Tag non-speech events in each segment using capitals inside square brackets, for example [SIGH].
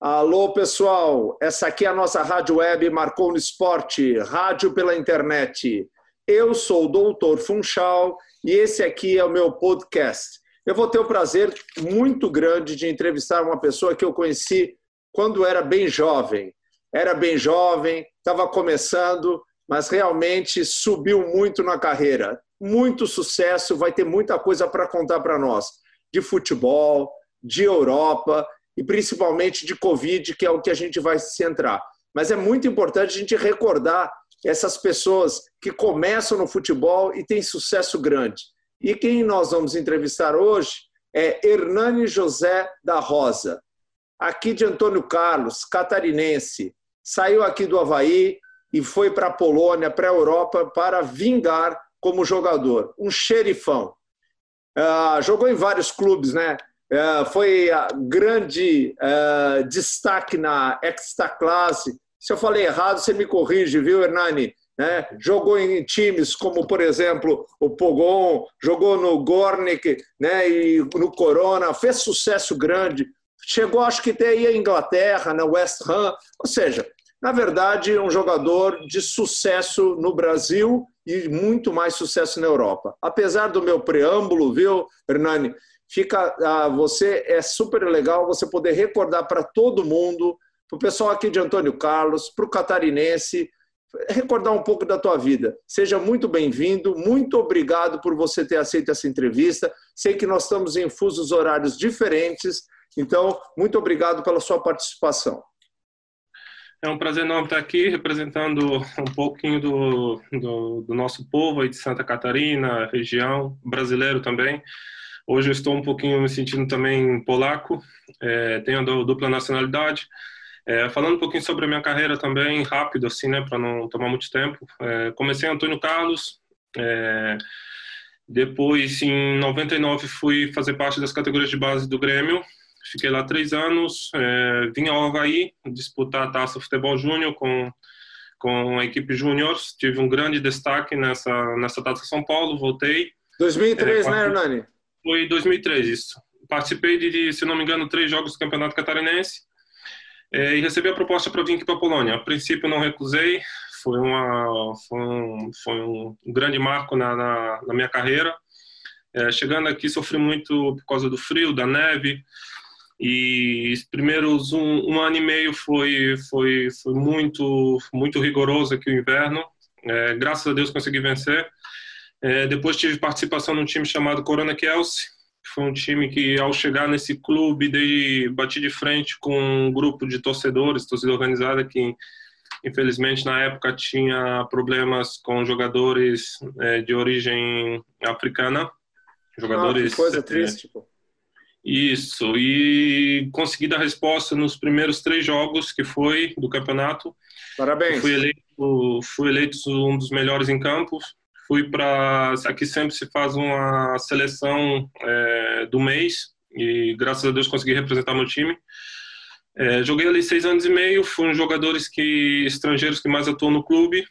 Alô, pessoal. Essa aqui é a nossa rádio web Marcou no Esporte, rádio pela internet. Eu sou o Doutor Funchal e esse aqui é o meu podcast. Eu vou ter o prazer muito grande de entrevistar uma pessoa que eu conheci quando era bem jovem. Era bem jovem, estava começando, mas realmente subiu muito na carreira. Muito sucesso, vai ter muita coisa para contar para nós de futebol, de Europa e principalmente de Covid, que é o que a gente vai se centrar. Mas é muito importante a gente recordar essas pessoas que começam no futebol e têm sucesso grande. E quem nós vamos entrevistar hoje é Hernani José da Rosa, aqui de Antônio Carlos, catarinense. Saiu aqui do Havaí e foi para a Polônia, para a Europa, para vingar como jogador. Um xerifão. Uh, jogou em vários clubes, né? Uh, foi grande uh, destaque na Extra Classe. Se eu falei errado, você me corrige, viu, Hernani? Né? Jogou em times como, por exemplo, o Pogon, jogou no Gornik né? e no Corona, fez sucesso grande. Chegou, acho que até a Inglaterra, na West Ham. Ou seja, na verdade, um jogador de sucesso no Brasil e muito mais sucesso na Europa. Apesar do meu preâmbulo, viu, Hernani? Fica, ah, você é super legal você poder recordar para todo mundo, para o pessoal aqui de Antônio Carlos, para o catarinense, recordar um pouco da tua vida. Seja muito bem-vindo, muito obrigado por você ter aceito essa entrevista. Sei que nós estamos em fusos horários diferentes, então muito obrigado pela sua participação. É um prazer enorme estar aqui representando um pouquinho do, do, do nosso povo aí de Santa Catarina, região, brasileiro também. Hoje eu estou um pouquinho me sentindo também polaco, é, tenho a dupla nacionalidade. É, falando um pouquinho sobre a minha carreira também, rápido assim, né, para não tomar muito tempo. É, comecei em Antônio Carlos, é, depois em 99 fui fazer parte das categorias de base do Grêmio, Fiquei lá três anos, é, vim ao Havaí disputar a Taça Futebol Júnior com, com a equipe júnior. Tive um grande destaque nessa, nessa Taça São Paulo, voltei. 2003, é, né, Hernani? Foi 2003, isso. Participei de, se não me engano, três jogos do Campeonato Catarinense é, e recebi a proposta para vir aqui para a Polônia. A princípio não recusei, foi, uma, foi, um, foi um grande marco na, na, na minha carreira. É, chegando aqui sofri muito por causa do frio, da neve, e os primeiros um, um, ano e meio foi foi foi muito muito rigoroso aqui o inverno é, graças a Deus consegui vencer é, depois tive participação num time chamado Corona Kelsey que foi um time que ao chegar nesse clube dei, bati de frente com um grupo de torcedores torcida organizada que infelizmente na época tinha problemas com jogadores é, de origem africana jogadores ah, que coisa triste pô isso, e consegui dar resposta nos primeiros três jogos que foi do campeonato. Parabéns. Fui eleito, fui eleito um dos melhores em campo. Fui para. Aqui sempre se faz uma seleção é, do mês, e graças a Deus consegui representar meu time. É, joguei ali seis anos e meio, fui um dos jogadores que, estrangeiros que mais atuam no clube.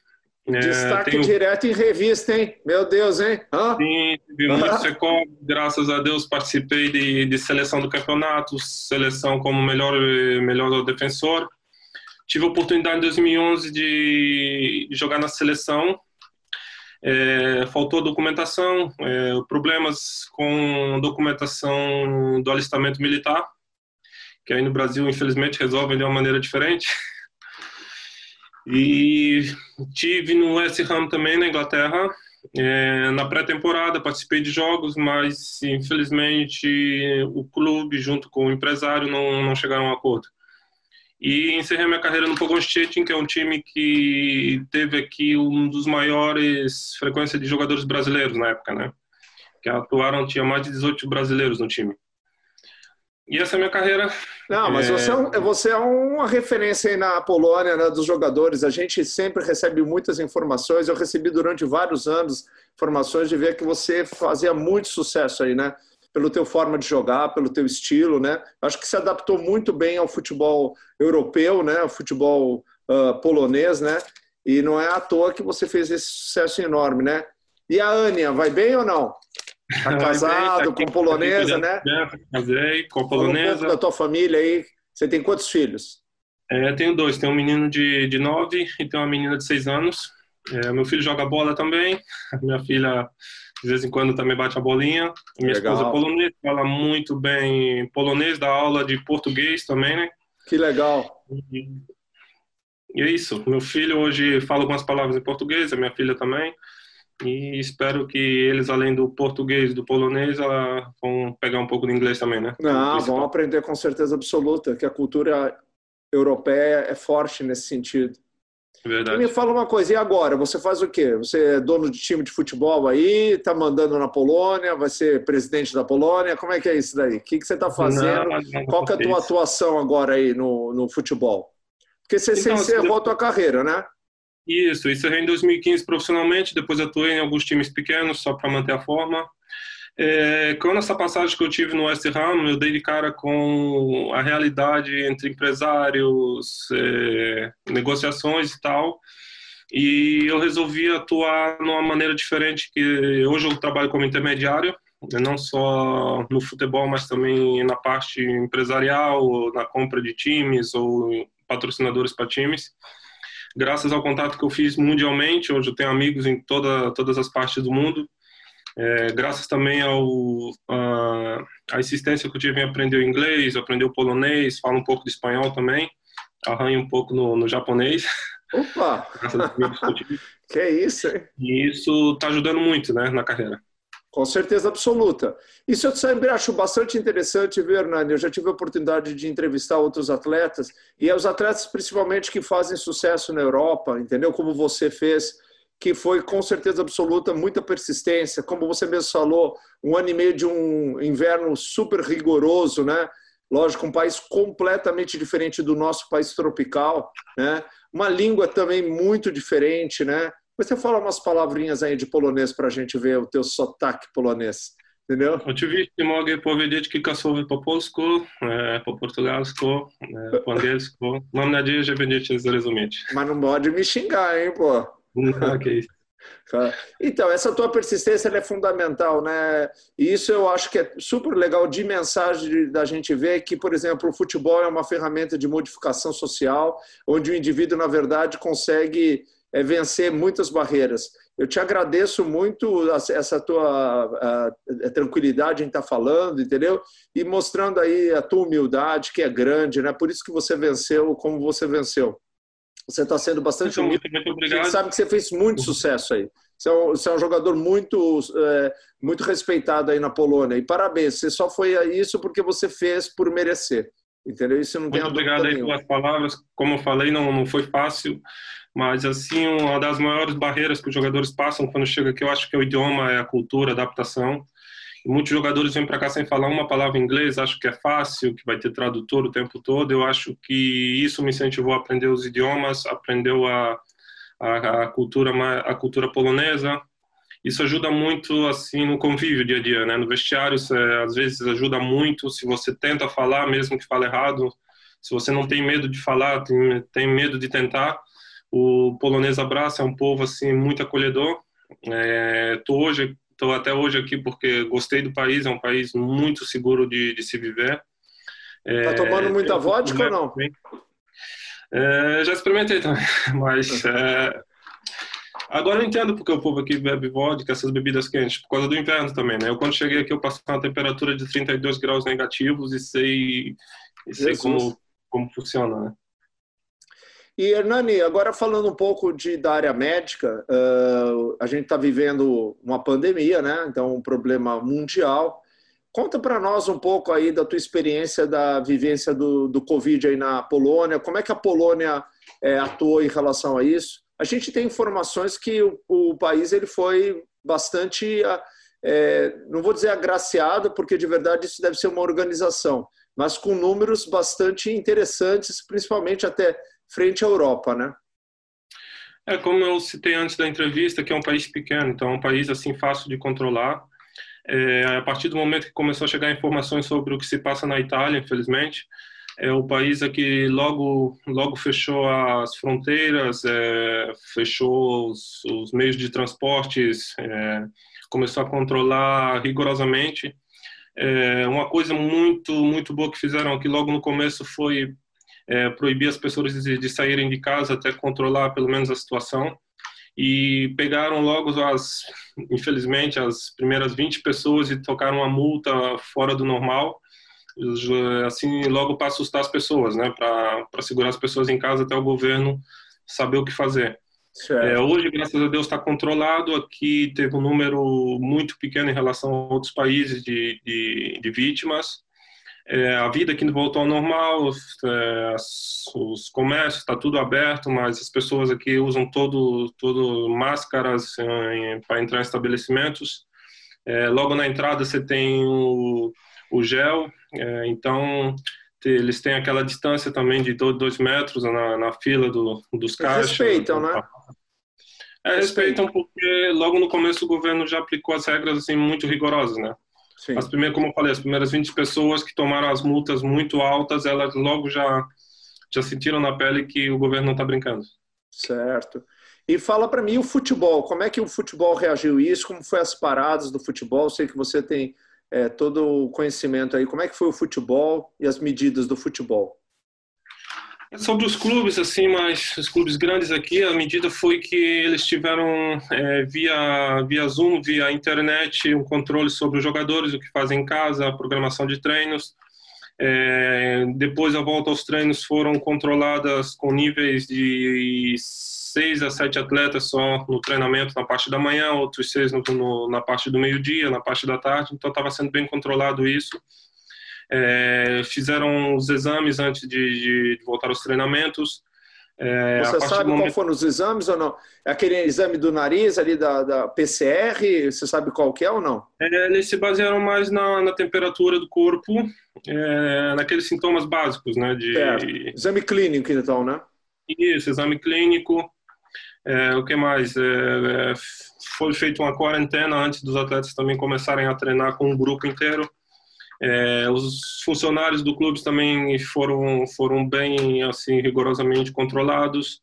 É, Destaque tenho... direto em revista, hein? Meu Deus, hein? Hã? Sim, tive muito secom, graças a Deus participei de, de seleção do campeonato, seleção como melhor, melhor defensor. Tive a oportunidade em 2011 de jogar na seleção, é, faltou documentação, é, problemas com documentação do alistamento militar, que aí no Brasil, infelizmente, resolvem de uma maneira diferente. E tive no West Ham também na Inglaterra. É, na pré-temporada participei de jogos, mas infelizmente o clube junto com o empresário não, não chegaram a um acordo. E encerrei minha carreira no Pogon Stettin, que é um time que teve aqui um dos maiores frequência de jogadores brasileiros na época, né? Que atuaram, tinha mais de 18 brasileiros no time. E essa é a minha carreira. Não, mas é... Você, é um, você é uma referência aí na Polônia, né, dos jogadores. A gente sempre recebe muitas informações. Eu recebi durante vários anos informações de ver que você fazia muito sucesso aí, né? Pelo teu forma de jogar, pelo teu estilo, né? Acho que se adaptou muito bem ao futebol europeu, né? Ao futebol uh, polonês, né? E não é à toa que você fez esse sucesso enorme, né? E a Ania, vai bem ou não? [LAUGHS] Tá casado, com polonesa, né? Casei com polonesa. Um pouco da tua família aí. Você tem quantos filhos? É, tenho dois. Tenho um menino de, de nove e tenho uma menina de seis anos. É, meu filho joga bola também. [LAUGHS] Minha filha, de vez em quando, também bate a bolinha. Minha Legal. esposa é polonesa, fala muito bem polonês, dá aula de português também, né? Que legal. E, e é isso. Meu filho hoje fala algumas palavras em português, a minha filha também. E espero que eles, além do português e do polonês, vão pegar um pouco de inglês também, né? Não, vão aprender com certeza absoluta, que a cultura europeia é forte nesse sentido. Verdade. E me fala uma coisa, e agora? Você faz o quê? Você é dono de time de futebol aí, tá mandando na Polônia, vai ser presidente da Polônia? Como é que é isso daí? O que, que você está fazendo? Não, não Qual é a tua atuação agora aí no, no futebol? Porque você então, encerrou a tua carreira, né? Isso, isso em 2015 profissionalmente, depois atuei em alguns times pequenos só para manter a forma. É, quando essa passagem que eu tive no West Ham, eu dei de cara com a realidade entre empresários, é, negociações e tal, e eu resolvi atuar de uma maneira diferente, que hoje eu trabalho como intermediário, não só no futebol, mas também na parte empresarial, na compra de times ou patrocinadores para times. Graças ao contato que eu fiz mundialmente, hoje eu tenho amigos em toda, todas as partes do mundo, é, graças também ao a, a, insistência que eu tive em aprender o inglês, aprender o polonês, falo um pouco de espanhol também, arranho um pouco no, no japonês. Opa! [LAUGHS] que isso, hein? E isso está ajudando muito, né, na carreira. Com certeza absoluta. Isso eu sempre acho bastante interessante, viu, Hernani? Eu já tive a oportunidade de entrevistar outros atletas, e é os atletas principalmente que fazem sucesso na Europa, entendeu? Como você fez, que foi com certeza absoluta muita persistência. Como você mesmo falou, um ano e meio de um inverno super rigoroso, né? Lógico, um país completamente diferente do nosso país tropical, né? Uma língua também muito diferente, né? Você fala umas palavrinhas aí de polonês para a gente ver o teu sotaque polonês, entendeu? Oczywiście mogę powiedzieć kilka słów po polsku, po portugalsku, po angielsku. Mam nadzieję, że będziecie zrozumieć. Mas não pode me xingar, hein, pô? [LAUGHS] ok. Então, essa tua persistência é fundamental, né? E isso eu acho que é super legal de mensagem da gente ver que, por exemplo, o futebol é uma ferramenta de modificação social, onde o indivíduo, na verdade, consegue é vencer muitas barreiras. Eu te agradeço muito essa tua tranquilidade em estar falando, entendeu? E mostrando aí a tua humildade, que é grande, né? Por isso que você venceu como você venceu. Você está sendo bastante humilde. Muito obrigado. A gente sabe que você fez muito sucesso aí. Você é um, você é um jogador muito, é, muito respeitado aí na Polônia. E parabéns, você só foi isso porque você fez por merecer. Entendeu? Isso não Muito tem obrigado aí pelas palavras. Como eu falei, não, não foi fácil, mas assim, uma das maiores barreiras que os jogadores passam quando chega aqui, eu acho que é o idioma, é a cultura, a adaptação. Muitos jogadores vêm para cá sem falar uma palavra em inglês, acho que é fácil, que vai ter tradutor o tempo todo. Eu acho que isso me incentivou a aprender os idiomas, aprendeu a, a, a cultura a cultura polonesa, isso ajuda muito assim no convívio dia a dia, né? No vestiário, às vezes ajuda muito se você tenta falar, mesmo que fale errado. Se você não tem medo de falar, tem, tem medo de tentar. O polonês abraça é um povo assim muito acolhedor. É, hoje, tô até hoje aqui porque gostei do país. É um país muito seguro de, de se viver. É, tá tomando muita vodka ou não? É, já experimentei também, [LAUGHS] mas é, Agora eu entendo porque o povo aqui bebe vodka, essas bebidas quentes, por causa do inverno também, né? Eu quando cheguei aqui eu passei uma temperatura de 32 graus negativos e sei, e sei como, como funciona, né? E Hernani, agora falando um pouco de, da área médica, uh, a gente está vivendo uma pandemia, né? Então, um problema mundial. Conta para nós um pouco aí da tua experiência da vivência do, do Covid aí na Polônia. Como é que a Polônia é, atuou em relação a isso? a gente tem informações que o, o país ele foi bastante, é, não vou dizer agraciado, porque de verdade isso deve ser uma organização, mas com números bastante interessantes, principalmente até frente à Europa, né? É como eu citei antes da entrevista, que é um país pequeno, então é um país assim fácil de controlar. É, a partir do momento que começou a chegar informações sobre o que se passa na Itália, infelizmente, é o país que logo logo fechou as fronteiras, é, fechou os, os, meios de transportes, é, começou a controlar rigorosamente. É, uma coisa muito muito boa que fizeram aqui logo no começo foi é, proibir as pessoas de, de saírem de casa até controlar pelo menos a situação. E pegaram logo as, infelizmente, as primeiras 20 pessoas e tocaram uma multa fora do normal, assim, logo para assustar as pessoas, né, para segurar as pessoas em casa até o governo saber o que fazer. É, hoje, graças a Deus, está controlado. Aqui teve um número muito pequeno em relação a outros países de, de, de vítimas. É, a vida aqui voltou ao normal, é, os comércios está tudo aberto, mas as pessoas aqui usam todo, todo máscaras é, para entrar em estabelecimentos. É, logo na entrada você tem o, o gel, é, então eles têm aquela distância também de dois metros na, na fila do, dos caixas. Respeitam, né? É, respeitam porque logo no começo o governo já aplicou as regras assim muito rigorosas, né? Sim. As primeiras, como eu falei, as primeiras 20 pessoas que tomaram as multas muito altas, elas logo já já sentiram na pele que o governo não está brincando. Certo. E fala para mim o futebol, como é que o futebol reagiu isso? Como foi as paradas do futebol? Sei que você tem é, todo o conhecimento aí. Como é que foi o futebol e as medidas do futebol? Sobre os clubes, assim, mas os clubes grandes aqui, a medida foi que eles tiveram é, via, via Zoom, via internet, um controle sobre os jogadores, o que fazem em casa, a programação de treinos. É, depois a volta aos treinos foram controladas com níveis de seis a sete atletas só no treinamento na parte da manhã, outros seis no, no, na parte do meio-dia, na parte da tarde. Então estava sendo bem controlado isso é, fizeram os exames antes de, de voltar aos treinamentos. É, Você sabe momento... qual foram os exames ou não? Aquele exame do nariz ali da, da PCR, você sabe qual que é ou não? É, eles se basearam mais na, na temperatura do corpo, é, naqueles sintomas básicos, né? De... Exame clínico, então, né? Isso, exame clínico. É, o que mais? É, é, foi feita uma quarentena antes dos atletas também começarem a treinar com um grupo inteiro. É, os funcionários do clube também foram foram bem assim rigorosamente controlados.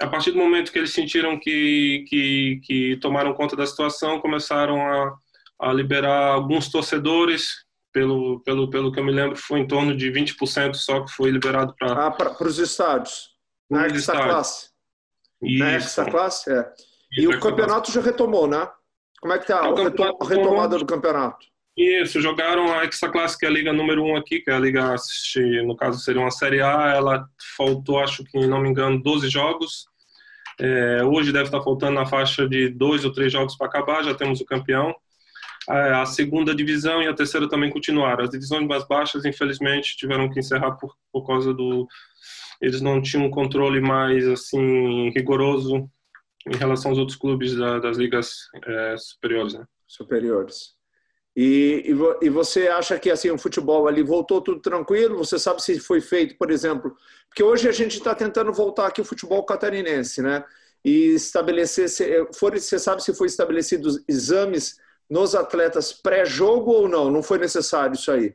A partir do momento que eles sentiram que que, que tomaram conta da situação, começaram a, a liberar alguns torcedores. Pelo, pelo, pelo que eu me lembro, foi em torno de 20% só que foi liberado para. Ah, para os estádios. Na extra classe. Na extra classe, é. E, e o campeonato já retomou, né? Como é que está a retomada do campeonato? Isso, jogaram a Extra que é a liga número 1 um aqui, que é a liga, no caso seria uma Série A, ela faltou, acho que, não me engano, 12 jogos. É, hoje deve estar faltando na faixa de dois ou três jogos para acabar, já temos o campeão. A segunda divisão e a terceira também continuaram. As divisões mais baixas, infelizmente, tiveram que encerrar por, por causa do... Eles não tinham um controle mais, assim, rigoroso em relação aos outros clubes da, das ligas é, superiores, né? Superiores. E, e, e, você acha que assim o futebol ali voltou tudo tranquilo? Você sabe se foi feito, por exemplo, porque hoje a gente está tentando voltar aqui o futebol catarinense, né? E estabelecer, se, for, você sabe se foi estabelecidos exames nos atletas pré-jogo ou não? Não foi necessário isso aí?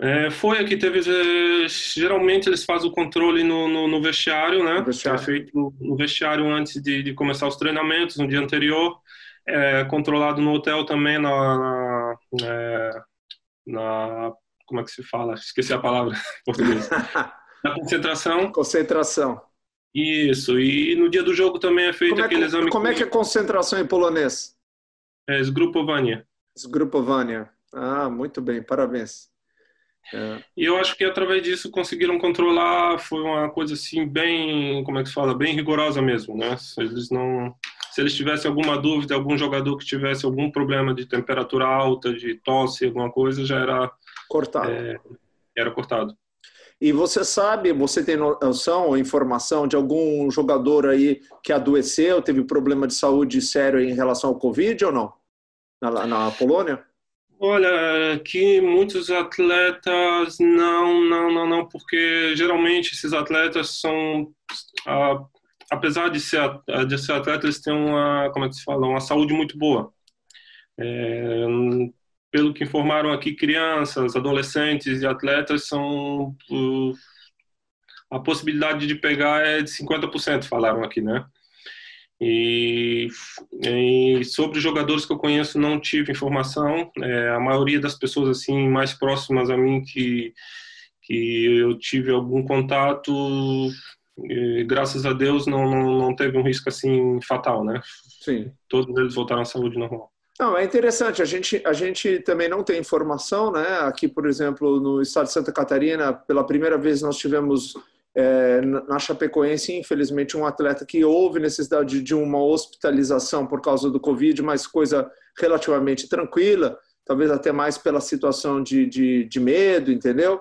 É, foi aqui teve é, geralmente eles fazem o controle no, no, no vestiário, né? Vestiário. É feito no vestiário antes de, de começar os treinamentos no dia anterior é, controlado no hotel também na, na, é, na, como é que se fala? Esqueci a palavra em português. [LAUGHS] na concentração. Concentração. Isso. E no dia do jogo também é feito como aquele é exame. Como é que é concentração em polonês? É Zgrupowanie. Zgrupowanie. Ah, muito bem. Parabéns. É. E eu acho que através disso conseguiram controlar, foi uma coisa assim bem, como é que se fala, bem rigorosa mesmo, né? Eles não se eles tivessem alguma dúvida, algum jogador que tivesse algum problema de temperatura alta, de tosse, alguma coisa, já era cortado. É, era cortado. E você sabe, você tem noção ou informação de algum jogador aí que adoeceu, teve problema de saúde sério em relação ao Covid ou não? Na, na Polônia? Olha, que muitos atletas não, não, não, não, porque geralmente esses atletas são ah, apesar de ser, de ser atleta, eles têm uma, como é que se fala, uma saúde muito boa. É, pelo que informaram aqui, crianças, adolescentes e atletas são a possibilidade de pegar é de 50%, falaram aqui, né? E, e, sobre jogadores que eu conheço não tive informação. É, a maioria das pessoas assim mais próximas a mim que que eu tive algum contato, e, graças a Deus não, não, não teve um risco assim fatal, né? Sim. Todos eles voltaram à saúde normal. Não, é interessante. A gente, a gente também não tem informação, né? Aqui, por exemplo, no estado de Santa Catarina, pela primeira vez nós tivemos é, na Chapecoense, infelizmente, um atleta que houve necessidade de uma hospitalização por causa do Covid, mas coisa relativamente tranquila, talvez até mais pela situação de, de, de medo, entendeu?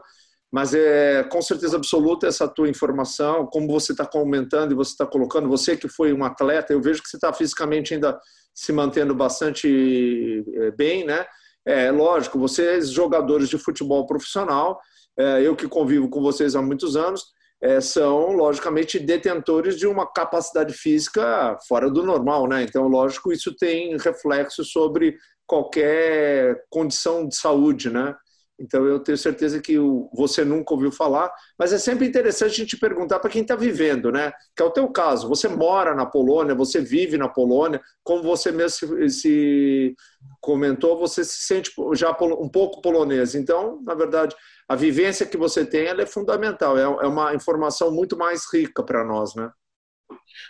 Mas é com certeza absoluta essa tua informação, como você está comentando e você está colocando, você que foi um atleta, eu vejo que você está fisicamente ainda se mantendo bastante é, bem, né? É lógico, vocês jogadores de futebol profissional, é, eu que convivo com vocês há muitos anos, é, são, logicamente, detentores de uma capacidade física fora do normal, né? Então, lógico, isso tem reflexo sobre qualquer condição de saúde, né? Então, eu tenho certeza que você nunca ouviu falar, mas é sempre interessante a gente perguntar para quem está vivendo, né? Que é o teu caso. Você mora na Polônia, você vive na Polônia, como você mesmo se, se comentou, você se sente já um pouco polonês. Então, na verdade, a vivência que você tem é fundamental, é, é uma informação muito mais rica para nós, né?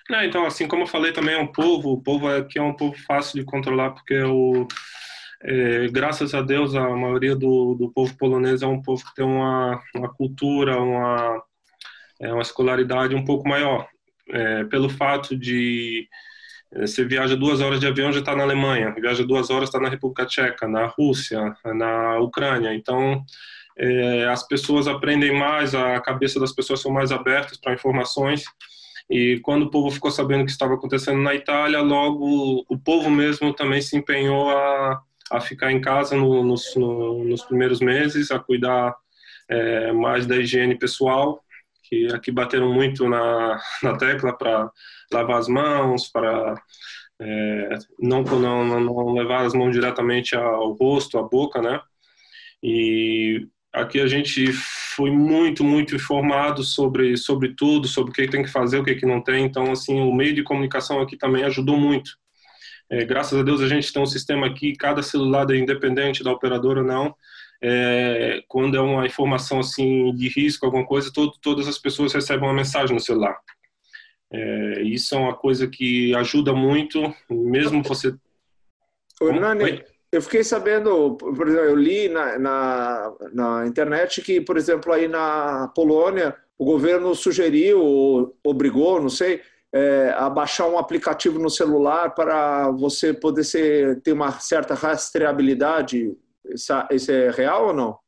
Não, então, assim como eu falei também, é um povo, o povo aqui é um povo fácil de controlar, porque o, é, graças a Deus, a maioria do, do povo polonês é um povo que tem uma, uma cultura, uma, é, uma escolaridade um pouco maior. É, pelo fato de é, você viaja duas horas de avião já está na Alemanha, viaja duas horas está na República Tcheca, na Rússia, na Ucrânia. Então é, as pessoas aprendem mais, a cabeça das pessoas são mais abertas para informações. E quando o povo ficou sabendo o que estava acontecendo na Itália, logo o povo mesmo também se empenhou a, a ficar em casa no, nos, no, nos primeiros meses, a cuidar é, mais da higiene pessoal, que aqui bateram muito na, [LAUGHS] na tecla para lavar as mãos, para é, não, não, não levar as mãos diretamente ao rosto, à boca, né? E Aqui a gente foi muito, muito informado sobre, sobre tudo, sobre o que tem que fazer, o que, que não tem. Então, assim, o meio de comunicação aqui também ajudou muito. É, graças a Deus a gente tem um sistema aqui, cada celular é independente da operadora ou não. É, quando é uma informação assim de risco, alguma coisa, todo, todas as pessoas recebem uma mensagem no celular. É, isso é uma coisa que ajuda muito, mesmo você. Ô, Hernani, eu fiquei sabendo, por exemplo, eu li na, na, na, internet que, por exemplo, aí na Polônia, o governo sugeriu, ou obrigou, não sei, é, um aplicativo no celular para você poder ser, ter uma certa rastreabilidade. Isso é real ou não?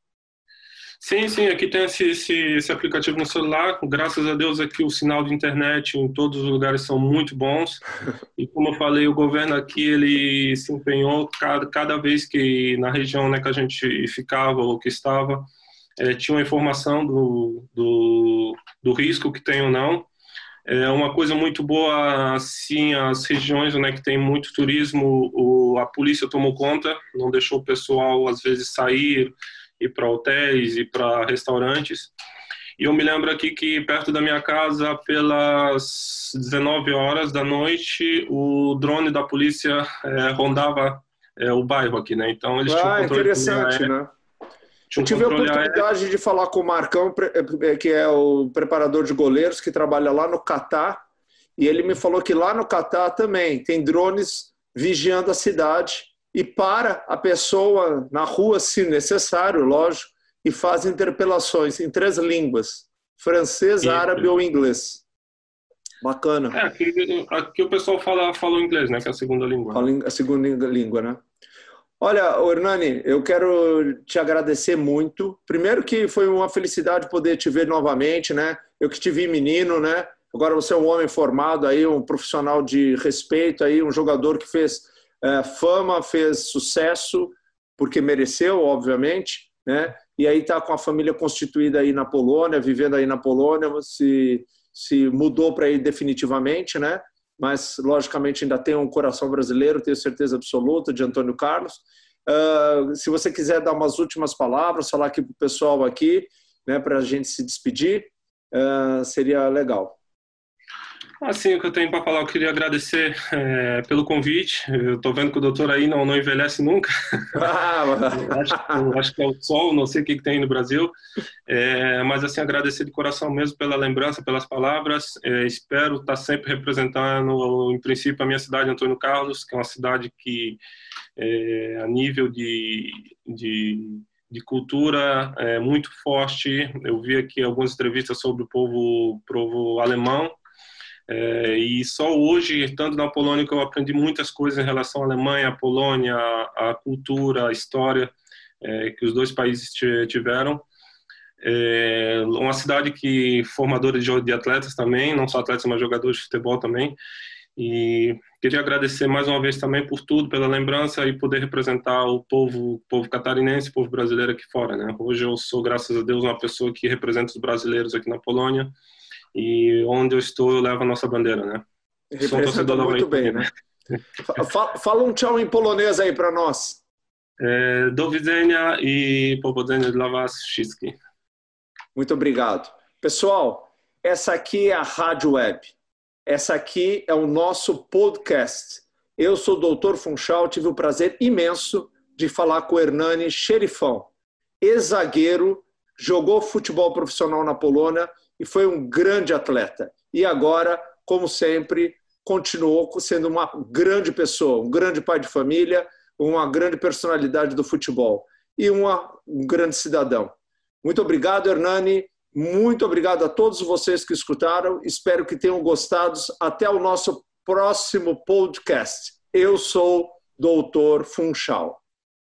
Sim, sim, aqui tem esse, esse, esse, aplicativo no celular. Graças a Deus aqui o sinal de internet em todos os lugares são muito bons. E como eu falei, o governo aqui ele se empenhou cada, cada vez que na região né, que a gente ficava ou que estava é, tinha uma informação do, do, do risco que tem ou não. É uma coisa muito boa, assim, as regiões né, que tem muito turismo, o, a polícia tomou conta, não deixou o pessoal, às vezes, sair, ir para hotéis e para restaurantes. E eu me lembro aqui que perto da minha casa, pelas 19 horas da noite, o drone da polícia é, rondava é, o bairro aqui, né? Então eles ah, tinham controle interessante, né? Eu tive a oportunidade aéreo. de falar com o Marcão, é, que é o preparador de goleiros, que trabalha lá no Catar, e ele me falou que lá no Catar também tem drones vigiando a cidade e para a pessoa na rua, se necessário, lógico, e faz interpelações em três línguas: francês, árabe ou inglês. Bacana. É, aqui, aqui o pessoal fala, fala inglês, né? Que é a segunda língua. Fala a segunda língua, né? Olha, Hernani, eu quero te agradecer muito. Primeiro que foi uma felicidade poder te ver novamente, né? Eu que te vi menino, né? Agora você é um homem formado aí, um profissional de respeito aí, um jogador que fez é, fama, fez sucesso, porque mereceu, obviamente, né? E aí está com a família constituída aí na Polônia, vivendo aí na Polônia, se, se mudou para aí definitivamente, né? Mas, logicamente, ainda tem um coração brasileiro, tenho certeza absoluta, de Antônio Carlos. Uh, se você quiser dar umas últimas palavras, falar aqui para o pessoal aqui, né, para a gente se despedir, uh, seria legal. Assim, o que eu tenho para falar, eu queria agradecer é, pelo convite. Eu estou vendo que o doutor aí não, não envelhece nunca. Ah, [LAUGHS] acho, acho, que é o sol, não sei o que, que tem no Brasil. É, mas, assim, agradecer de coração mesmo pela lembrança, pelas palavras. É, espero estar sempre representando, em princípio, a minha cidade, Antônio Carlos, que é uma cidade que, a nível de, de de cultura é, muito forte. Eu vi aqui algumas entrevistas sobre o povo, povo alemão, é, e só hoje, estando na Polônia, que eu aprendi muitas coisas em relação à Alemanha, à Polônia, à, cultura, à história é, que os dois países tiveram. É uma cidade que formadora de, atletas também, não só atletas, mas jogadores de futebol também. E queria agradecer mais uma vez também por tudo, pela lembrança e poder representar o povo, povo catarinense, o povo brasileiro aqui fora. Né? Hoje eu sou, graças a Deus, uma pessoa que representa os brasileiros aqui na Polônia e onde eu estou eu levo a nossa bandeira, né? Sou um torcedor muito bem, né? Fala um tchau em polonês aí para nós. É, do widzenia e powodzenia dla was wszystkich. Muito obrigado. Pessoal, essa aqui é a Rádio Web. Essa aqui é o nosso podcast. Eu sou o Dr. Funchal, tive o prazer imenso de falar com o Hernani Xerifão, ex-zagueiro, jogou futebol profissional na Polônia e foi um grande atleta. E agora, como sempre, continuou sendo uma grande pessoa, um grande pai de família, uma grande personalidade do futebol e uma, um grande cidadão. Muito obrigado, Hernani. Muito obrigado a todos vocês que escutaram. Espero que tenham gostado. Até o nosso próximo podcast. Eu sou Doutor Funchal.